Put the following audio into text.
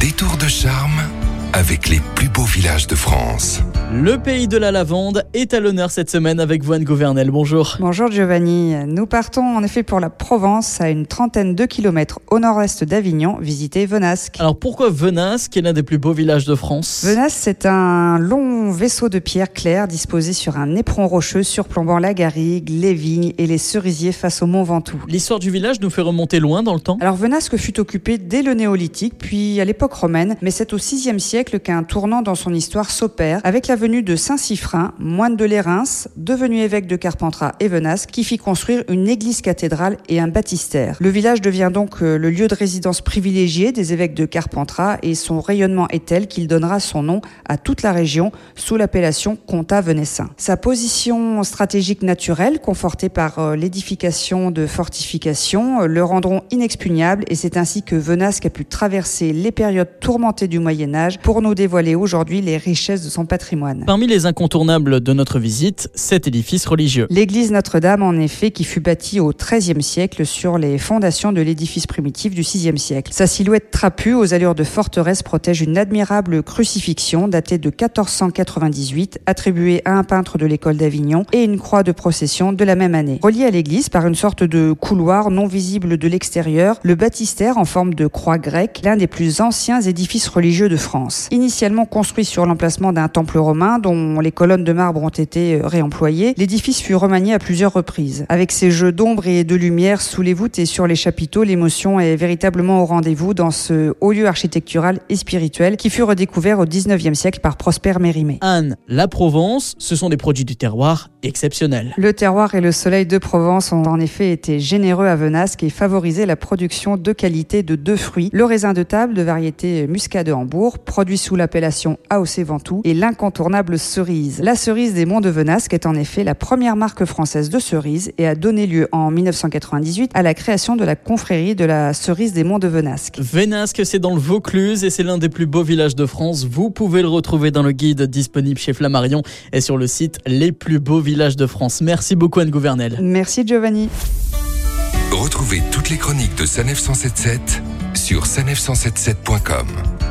Détour de charme avec les plus beaux villages de France. Le pays de la lavande est à l'honneur cette semaine avec vous Anne Gouvernel. Bonjour. Bonjour Giovanni. Nous partons en effet pour la Provence, à une trentaine de kilomètres au nord-est d'Avignon, visiter Venasque. Alors pourquoi Venasque est l'un des plus beaux villages de France? Venasque, c'est un long vaisseau de pierre claire disposé sur un éperon rocheux surplombant la garrigue, les vignes et les cerisiers face au mont Ventoux. L'histoire du village nous fait remonter loin dans le temps. Alors Venasque fut occupé dès le néolithique, puis à l'époque romaine, mais c'est au VIe siècle qu'un tournant dans son histoire s'opère avec la venue de Saint-Siffrin, moine de Lérins, devenu évêque de Carpentras et Venasque, qui fit construire une église cathédrale et un baptistère. Le village devient donc euh, le lieu de résidence privilégié des évêques de Carpentras et son rayonnement est tel qu'il donnera son nom à toute la région sous l'appellation Comtat venessin. Sa position stratégique naturelle, confortée par euh, l'édification de fortifications, euh, le rendront inexpugnable et c'est ainsi que Venasque a pu traverser les périodes tourmentées du Moyen Âge pour nous dévoiler aujourd'hui les richesses de son patrimoine. Parmi les incontournables de notre visite, cet édifice religieux. L'église Notre-Dame, en effet, qui fut bâtie au XIIIe siècle sur les fondations de l'édifice primitif du VIe siècle. Sa silhouette trapue aux allures de forteresse protège une admirable crucifixion datée de 1498, attribuée à un peintre de l'école d'Avignon, et une croix de procession de la même année. Reliée à l'église par une sorte de couloir non visible de l'extérieur, le baptistère en forme de croix grecque, l'un des plus anciens édifices religieux de France. Initialement construit sur l'emplacement d'un temple romain dont les colonnes de marbre ont été euh, réemployées, l'édifice fut remanié à plusieurs reprises. Avec ses jeux d'ombre et de lumière sous les voûtes et sur les chapiteaux, l'émotion est véritablement au rendez-vous dans ce haut lieu architectural et spirituel qui fut redécouvert au 19e siècle par Prosper Mérimée. Anne, la Provence, ce sont des produits du terroir exceptionnels. Le terroir et le soleil de Provence ont en effet été généreux à Venasque et favorisé la production de qualité de deux fruits, le raisin de table de variété Muscat de Hambourg, produit sous l'appellation AOC Ventoux, et l'incontournable cerise. La cerise des Monts de Venasque est en effet la première marque française de cerise et a donné lieu en 1998 à la création de la confrérie de la cerise des Monts de Venasque. Venasque, c'est dans le Vaucluse et c'est l'un des plus beaux villages de France. Vous pouvez le retrouver dans le guide disponible chez Flammarion et sur le site Les plus beaux villages de France. Merci beaucoup Anne Gouvernel. Merci Giovanni. Retrouvez toutes les chroniques de Sanef 177 sur sanef177.com.